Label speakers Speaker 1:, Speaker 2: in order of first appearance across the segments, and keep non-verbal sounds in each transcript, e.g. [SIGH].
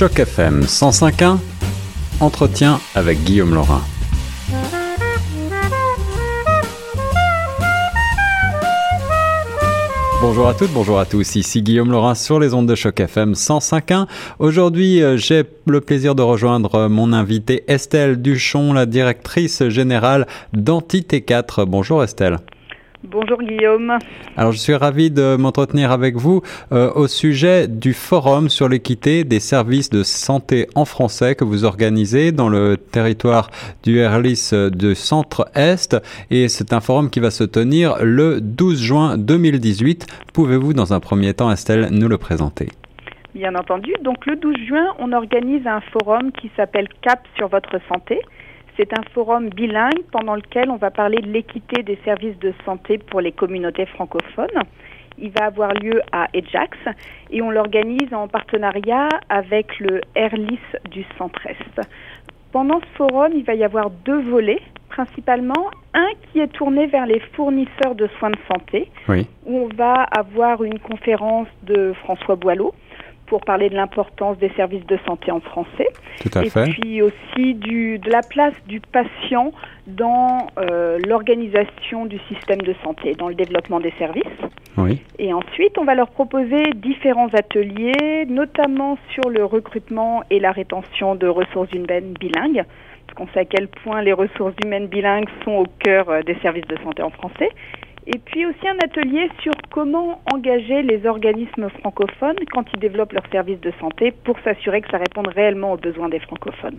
Speaker 1: Choc FM 105.1, entretien avec Guillaume Laurin. Bonjour à toutes, bonjour à tous. Ici Guillaume Laurin sur les ondes de choc FM 105.1. Aujourd'hui, euh, j'ai le plaisir de rejoindre mon invitée Estelle Duchon, la directrice générale d'Entité 4. Bonjour Estelle.
Speaker 2: Bonjour Guillaume.
Speaker 1: Alors je suis ravi de m'entretenir avec vous euh, au sujet du forum sur l'équité des services de santé en français que vous organisez dans le territoire du Erlis du Centre-Est et c'est un forum qui va se tenir le 12 juin 2018. Pouvez-vous dans un premier temps Estelle nous le présenter?
Speaker 2: Bien entendu. Donc le 12 juin, on organise un forum qui s'appelle CAP sur votre santé. C'est un forum bilingue pendant lequel on va parler de l'équité des services de santé pour les communautés francophones. Il va avoir lieu à Ejax et on l'organise en partenariat avec le Airlis du Centre-Est. Pendant ce forum, il va y avoir deux volets principalement. Un qui est tourné vers les fournisseurs de soins de santé,
Speaker 1: Oui.
Speaker 2: où on va avoir une conférence de François Boileau pour parler de l'importance des services de santé en français
Speaker 1: Tout à
Speaker 2: et
Speaker 1: fait.
Speaker 2: puis aussi du, de la place du patient dans euh, l'organisation du système de santé, dans le développement des services.
Speaker 1: Oui.
Speaker 2: Et ensuite, on va leur proposer différents ateliers, notamment sur le recrutement et la rétention de ressources humaines bilingues, parce qu'on sait à quel point les ressources humaines bilingues sont au cœur euh, des services de santé en français. Et puis aussi un atelier sur comment engager les organismes francophones quand ils développent leurs services de santé pour s'assurer que ça réponde réellement aux besoins des francophones.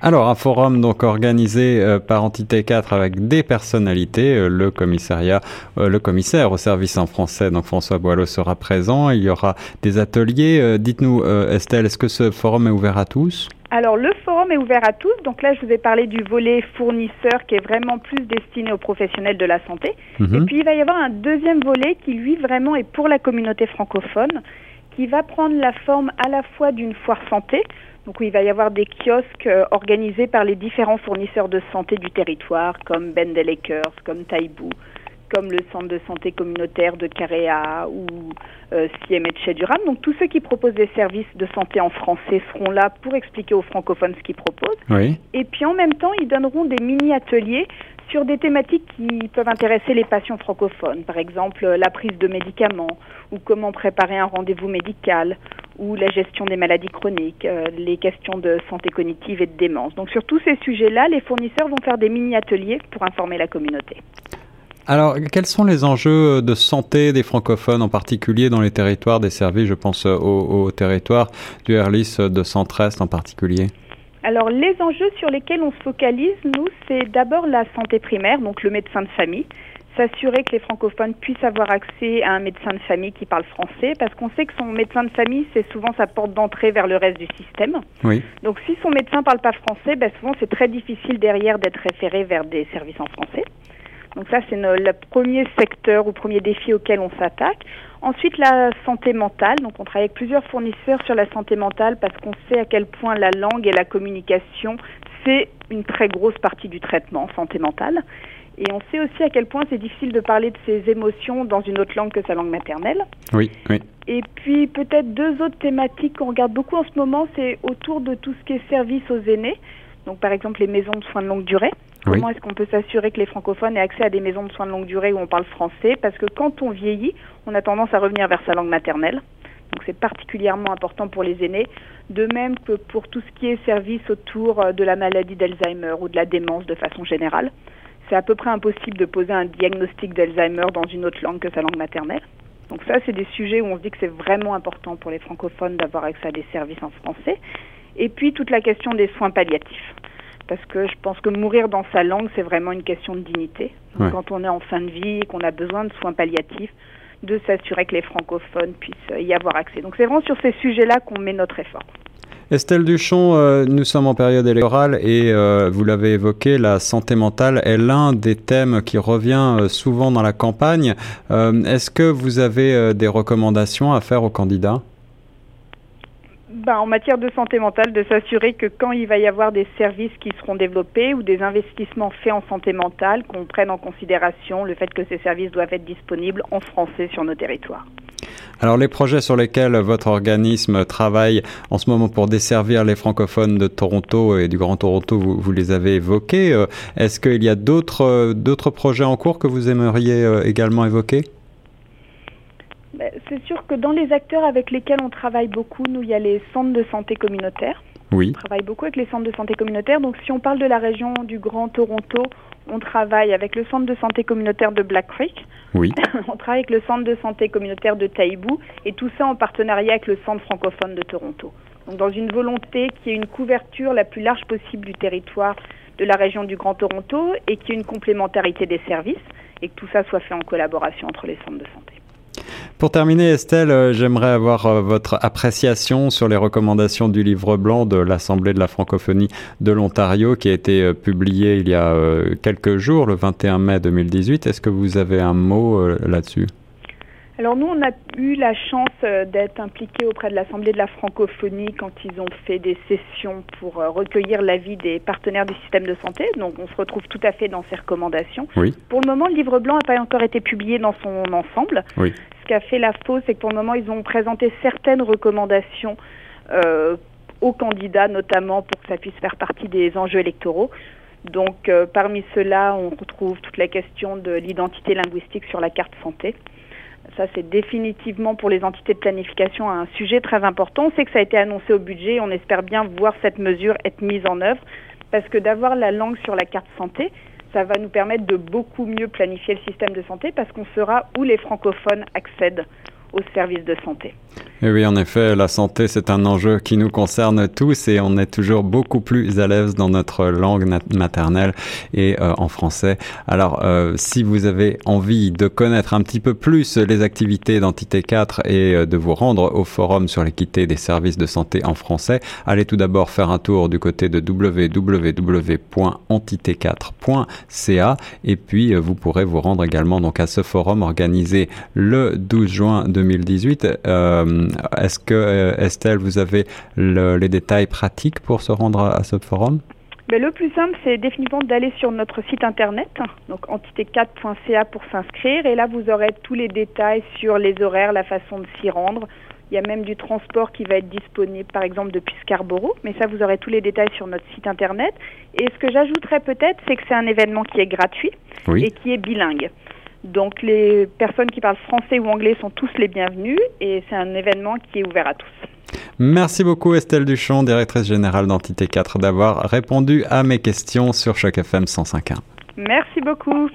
Speaker 1: Alors, un forum donc organisé euh, par Entité 4 avec des personnalités, euh, le commissariat, euh, le commissaire au service en français, donc François Boileau sera présent. Il y aura des ateliers. Dites-nous, Estelle, est-ce que ce forum est ouvert à tous?
Speaker 2: Alors le forum est ouvert à tous. Donc là, je vous ai parlé du volet fournisseur qui est vraiment plus destiné aux professionnels de la santé.
Speaker 1: Mhm.
Speaker 2: Et puis il va y avoir un deuxième volet qui lui vraiment est pour la communauté francophone, qui va prendre la forme à la fois d'une foire santé, donc où il va y avoir des kiosques euh, organisés par les différents fournisseurs de santé du territoire, comme Ben Lakers, comme Taïbou, comme le centre de santé communautaire de Caréa ou euh, CMH Durham. Donc tous ceux qui proposent des services de santé en français seront là pour expliquer aux francophones ce qu'ils proposent.
Speaker 1: Oui.
Speaker 2: Et puis en même temps, ils donneront des mini-ateliers sur des thématiques qui peuvent intéresser les patients francophones, par exemple la prise de médicaments, ou comment préparer un rendez-vous médical, ou la gestion des maladies chroniques, euh, les questions de santé cognitive et de démence. Donc sur tous ces sujets-là, les fournisseurs vont faire des mini-ateliers pour informer la communauté.
Speaker 1: Alors, quels sont les enjeux de santé des francophones, en particulier dans les territoires des services Je pense au, au territoire du Erlis de Centre-Est en particulier?
Speaker 2: Alors les enjeux sur lesquels on se focalise, nous, c'est d'abord la santé primaire, donc le médecin de famille, s'assurer que les francophones puissent avoir accès à un médecin de famille qui parle français, parce qu'on sait que son médecin de famille, c'est souvent sa porte d'entrée vers le reste du système.
Speaker 1: Oui.
Speaker 2: Donc si son médecin parle pas français, ben, souvent c'est très difficile derrière d'être référé vers des services en français. Donc ça, c'est le premier secteur ou premier défi auquel on s'attaque. Ensuite, la santé mentale. Donc on travaille avec plusieurs fournisseurs sur la santé mentale parce qu'on sait à quel point la langue et la communication, c'est une très grosse partie du traitement santé mentale. Et on sait aussi à quel point c'est difficile de parler de ses émotions dans une autre langue que sa langue maternelle.
Speaker 1: Oui, oui.
Speaker 2: Et puis peut-être deux autres thématiques qu'on regarde beaucoup en ce moment, c'est autour de tout ce qui est service aux aînés. Donc par exemple les maisons de soins de longue durée. Comment est-ce qu'on peut s'assurer que les francophones aient accès à des maisons de soins de longue durée où on parle français? Parce que quand on vieillit, on a tendance à revenir vers sa langue maternelle. Donc c'est particulièrement important pour les aînés. De même que pour tout ce qui est service autour euh, de la maladie d'Alzheimer ou de la démence de façon générale. C'est à peu près impossible de poser un diagnostic d'Alzheimer dans une autre langue que sa langue maternelle. Donc ça, c'est des sujets où on se dit que c'est vraiment important pour les francophones d'avoir accès à des services en français. Et puis toute la question des soins palliatifs. Parce que je pense que mourir dans sa langue, c'est vraiment une question de dignité.
Speaker 1: Ouais.
Speaker 2: Quand on est en fin de vie et qu'on a besoin de soins palliatifs, de s'assurer que les francophones puissent y avoir accès. Donc c'est vraiment sur ces sujets-là qu'on met notre effort.
Speaker 1: Estelle Duchon, euh, nous sommes en période électorale et euh, vous l'avez évoqué, la santé mentale est l'un des thèmes qui revient euh, souvent dans la campagne. Euh, Est-ce que vous avez euh, des recommandations à faire aux candidats?
Speaker 2: Ben, en matière de santé mentale, de s'assurer que quand il va y avoir des services qui seront développés ou des investissements faits en santé mentale, qu'on prenne en considération le fait que ces services doivent être disponibles en français sur nos territoires.
Speaker 1: Alors les projets sur lesquels votre organisme travaille en ce moment pour desservir les francophones de Toronto et du Grand Toronto, vous, les avez évoqués. Euh, est-ce qu'il y a d'autres d'autres projets en cours que vous aimeriez également évoquer?
Speaker 2: C'est sûr que dans les acteurs avec lesquels on travaille beaucoup, nous, il y a les centres de santé communautaires.
Speaker 1: Oui.
Speaker 2: On travaille beaucoup avec les centres de santé communautaires. Donc, si on parle de la région du Grand Toronto, on travaille avec le centre de santé communautaire de Black Creek.
Speaker 1: Oui. [LAUGHS]
Speaker 2: on travaille avec le centre de santé communautaire de Taibou et tout ça en partenariat avec le centre francophone de Toronto. Donc, dans une volonté qui ait une couverture la plus large possible du territoire de la région du Grand Toronto et qui ait une complémentarité des services et que tout ça soit fait en collaboration entre les centres de santé.
Speaker 1: Pour terminer, Estelle, euh, j'aimerais avoir euh, votre appréciation sur les recommandations du livre blanc de l'Assemblée de la francophonie de l'Ontario qui a été euh, publié il y a quelques jours, le 21 mai 2018. Est-ce que vous avez un mot là-dessus?
Speaker 2: Alors nous, on a eu la chance d'être impliqués auprès de l'Assemblée de la francophonie quand ils ont fait des sessions pour recueillir l'avis des partenaires du système de santé. Donc on se retrouve tout à fait dans ces recommandations.
Speaker 1: Oui.
Speaker 2: Pour le moment, le livre blanc n'a pas encore été publié dans son ensemble.
Speaker 1: Oui
Speaker 2: ce qu'a fait la FO, c'est que pour le moment, ils ont présenté certaines recommandations euh, aux candidats, notamment pour que ça puisse faire partie des enjeux électoraux. Donc, euh, parmi ceux-là, on retrouve toute la question de l'identité linguistique sur la carte santé. Ça, c'est définitivement pour les entités de planification un sujet très important. On sait que ça a été annoncé au budget. On espère bien voir cette mesure être mise en œuvre parce que d'avoir la langue sur la carte santé, ça va nous permettre de beaucoup mieux planifier le système de santé parce qu'on saura où les francophones accèdent
Speaker 1: Et oui, en effet, la santé, c'est un enjeu qui nous concerne tous et on est toujours beaucoup plus à l'aise dans notre langue maternelle et euh, en français. Alors, euh, si vous avez envie de connaître un petit peu plus les activités d'Entité 4 et euh, de vous rendre au forum sur l'équité des services de santé en français, allez tout d'abord faire un tour du côté de www.entité4.ca et puis vous pourrez vous rendre également donc à ce forum organisé le 12 juin 2018. Est-ce que, euh, Estelle, vous avez les détails pratiques pour se rendre à, ce forum?
Speaker 2: Ben, le plus simple, c'est définitivement d'aller sur notre site internet, donc entité4.ca pour s'inscrire. Et là, vous aurez tous les détails sur les horaires, la façon de s'y rendre. Il y a même du transport qui va être disponible, par exemple, depuis Scarborough. Mais ça, vous aurez tous les détails sur notre site internet. Et ce que j'ajouterais peut-être, c'est que c'est un événement qui est gratuit et qui est bilingue. Donc les personnes qui parlent français ou anglais sont tous les bienvenus et c'est un événement qui est ouvert à tous.
Speaker 1: Merci beaucoup Estelle Duchon, directrice générale d'Entité 4, d'avoir répondu à mes questions sur Choc FM 105.1.
Speaker 2: Merci beaucoup.